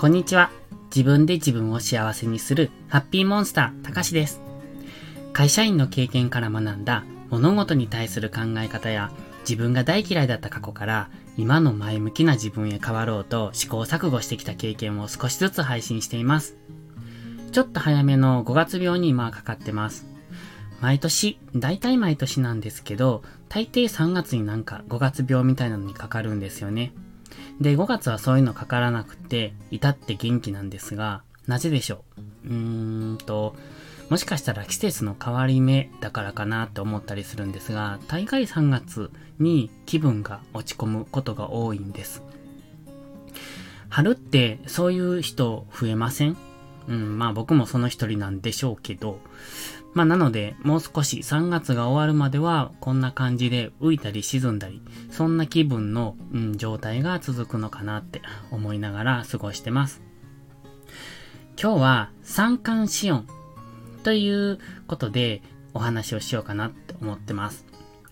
こんにちは。自分で自分を幸せにするハッピーモンスター、たかしです。会社員の経験から学んだ物事に対する考え方や自分が大嫌いだった過去から今の前向きな自分へ変わろうと試行錯誤してきた経験を少しずつ配信しています。ちょっと早めの5月病に今かかってます。毎年、大体毎年なんですけど、大抵3月になんか5月病みたいなのにかかるんですよね。で、5月はそういうのかからなくて、至って元気なんですが、なぜでしょう？うーんと、もしかしたら季節の変わり目だからかなって思ったりするんですが、大概3月に気分が落ち込むことが多いんです。春ってそういう人増えません？うん、まあ僕もその一人なんでしょうけど、まあなので、もう少し3月が終わるまでは、こんな感じで浮いたり沈んだり、そんな気分の、うん、状態が続くのかなって思いながら過ごしてます。今日は三寒四温ということでお話をしようかなって思ってます。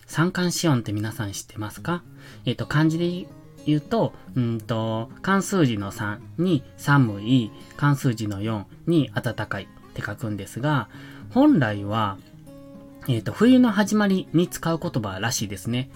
三寒四温って皆さん知ってますか？えっ、ー、と、漢字で言うと、うんと、漢数字の3に寒い、漢数字の4に暖かいって書くんですが、本来は、えっ、ー、と、冬の始まりに使う言葉らしいですね。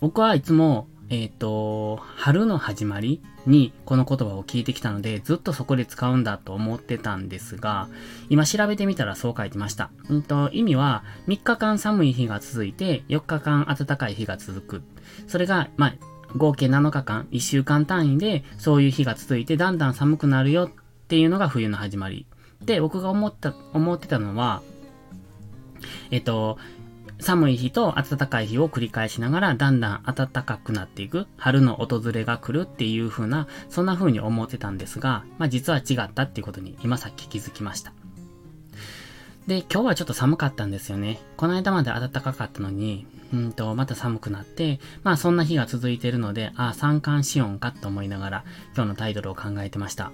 僕はいつも、えっ、ー、と、春の始まりにこの言葉を聞いてきたので、ずっとそこで使うんだと思ってたんですが、今調べてみたらそう書いてました。うんと、意味は、3日間寒い日が続いて、4日間暖かい日が続く。それが、まあ、合計7日間、1週間単位で、そういう日が続いて、だんだん寒くなるよっていうのが冬の始まり。で、僕が思った、思ってたのは、えっと、寒い日と暖かい日を繰り返しながらだんだん暖かくなっていく春の訪れが来るっていう風なそんな風に思ってたんですが、まあ実は違ったっていうことに今さっき気づきました。で、今日はちょっと寒かったんですよね。この間まで暖かかったのに、うんと、また寒くなって、まあそんな日が続いているので、ああ、三寒四温かと思いながら今日のタイトルを考えてました。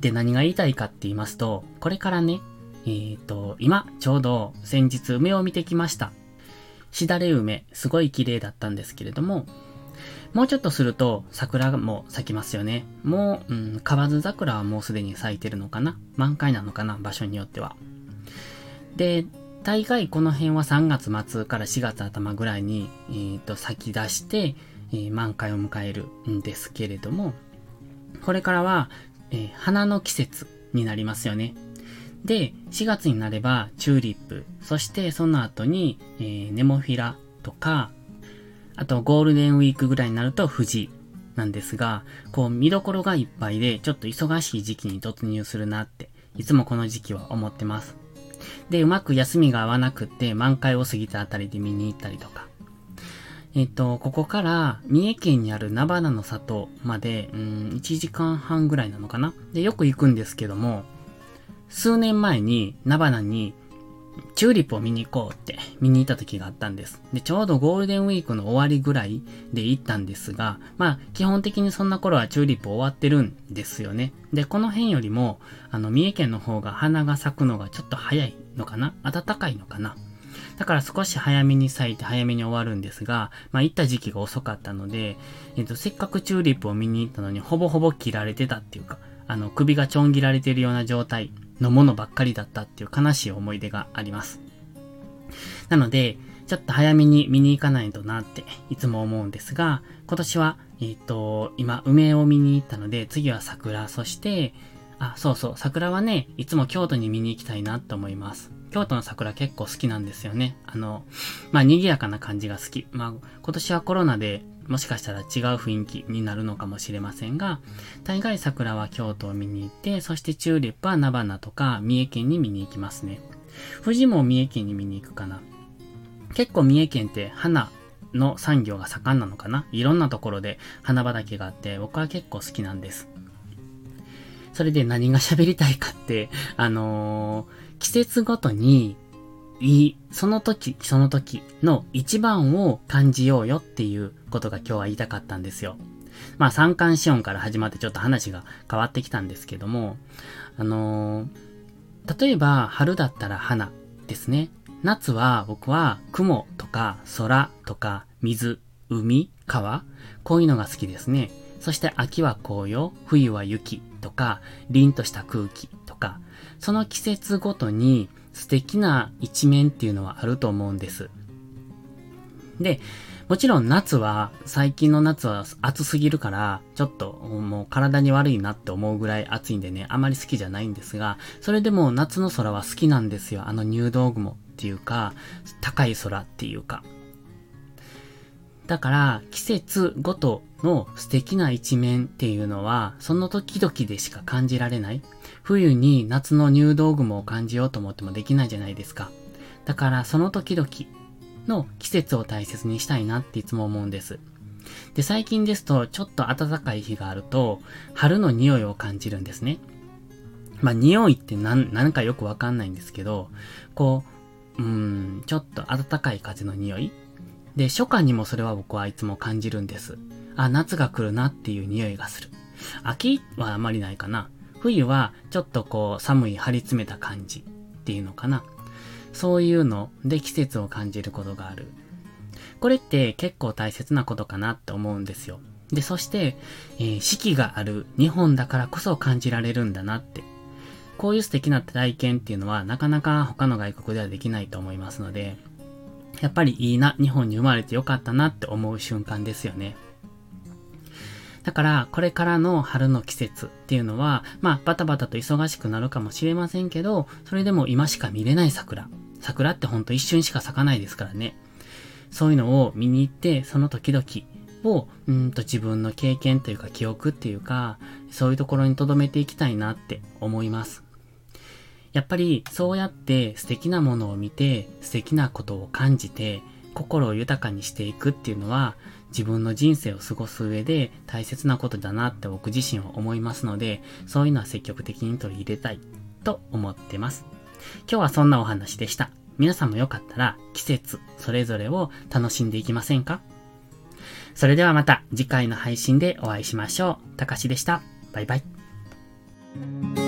で、何が言いたいかって言いますと、これからね、えっ、ー、と、今、ちょうど先日梅を見てきました。しだれ梅、すごい綺麗だったんですけれども、もうちょっとすると桜も咲きますよね。もう、うん、河津桜はもうすでに咲いてるのかな？満開なのかな？場所によっては。で、大概この辺は3月末から4月頭ぐらいに、えーと、咲き出して、えー、満開を迎えるんですけれども、これからはえー、花の季節になりますよね。で、4月になればチューリップ、そしてその後に、えー、ネモフィラとか、あとゴールデンウィークぐらいになると富士なんですが、こう見どころがいっぱいでちょっと忙しい時期に突入するなって、いつもこの時期は思ってます。で、うまく休みが合わなくって満開を過ぎたあたりで見に行ったりとか、えっ、と、ここから三重県にある菜花の里まで、うん、1時間半ぐらいなのかな？で、よく行くんですけども、数年前に菜花にチューリップを見に行こうって見に行った時があったんです。で、ちょうどゴールデンウィークの終わりぐらいで行ったんですが、まあ、基本的にそんな頃はチューリップ終わってるんですよね。で、この辺よりも、あの、三重県の方が花が咲くのがちょっと早いのかな？暖かいのかな？だから少し早めに咲いて早めに終わるんですが、まあ行った時期が遅かったので、えっと、せっかくチューリップを見に行ったのにほぼほぼ切られてたっていうか、あの、首がちょん切られてるような状態のものばっかりだったっていう悲しい思い出があります。なので、ちょっと早めに見に行かないとなっていつも思うんですが、今年は、えっ、と、今、梅を見に行ったので、次は桜、そして、あ、そうそう、桜はね、いつも京都に見に行きたいなと思います。京都の桜結構好きなんですよね。あの、まあ、賑やかな感じが好き。まあ、今年はコロナでもしかしたら違う雰囲気になるのかもしれませんが、大概桜は京都を見に行って、そしてチューリップは菜花とか三重県に見に行きますね。富士も三重県に見に行くかな。結構三重県って花の産業が盛んなのかないろんなところで花畑があって、僕は結構好きなんです。それで何が喋りたいかって、あのー季節ごとに、い、その時、その時の一番を感じようよっていうことが今日は言いたかったんですよ。まあ三寒四温から始まってちょっと話が変わってきたんですけども、あのー、例えば春だったら花ですね。夏は僕は雲とか空とか水、海、川、こういうのが好きですね。そして秋は紅葉、冬は雪とか、凛とした空気とか、その季節ごとに素敵な一面っていうのはあると思うんです。で、もちろん夏は、最近の夏は暑すぎるから、ちょっともう体に悪いなって思うぐらい暑いんでね、あまり好きじゃないんですが、それでも夏の空は好きなんですよ。あの入道雲っていうか、高い空っていうか。だから、季節ごとの素敵な一面っていうのは、その時々でしか感じられない。冬に夏の入道雲を感じようと思ってもできないじゃないですか。だから、その時々の季節を大切にしたいなっていつも思うんです。で、最近ですと、ちょっと暖かい日があると、春の匂いを感じるんですね。まあ、匂いって何、何かよくわかんないんですけど、こう、うん、ちょっと暖かい風の匂いで、初夏にもそれは僕はいつも感じるんです。あ、夏が来るなっていう匂いがする。秋はあまりないかな。冬はちょっとこう寒い張り詰めた感じっていうのかな。そういうので季節を感じることがある。これって結構大切なことかなって思うんですよ。で、そして、えー、四季がある日本だからこそ感じられるんだなって。こういう素敵な体験っていうのはなかなか他の外国ではできないと思いますので、やっぱりいいな、日本に生まれてよかったなって思う瞬間ですよね。だから、これからの春の季節っていうのは、まあ、バタバタと忙しくなるかもしれませんけど、それでも今しか見れない桜。桜ってほんと一瞬しか咲かないですからね。そういうのを見に行って、その時々を、うんと自分の経験というか記憶っていうか、そういうところに留めていきたいなって思います。やっぱりそうやって素敵なものを見て素敵なことを感じて心を豊かにしていくっていうのは自分の人生を過ごす上で大切なことだなって僕自身は思いますのでそういうのは積極的に取り入れたいと思ってます。今日はそんなお話でした。皆さんもよかったら季節それぞれを楽しんでいきませんか？それではまた次回の配信でお会いしましょう。たかしでした。バイバイ。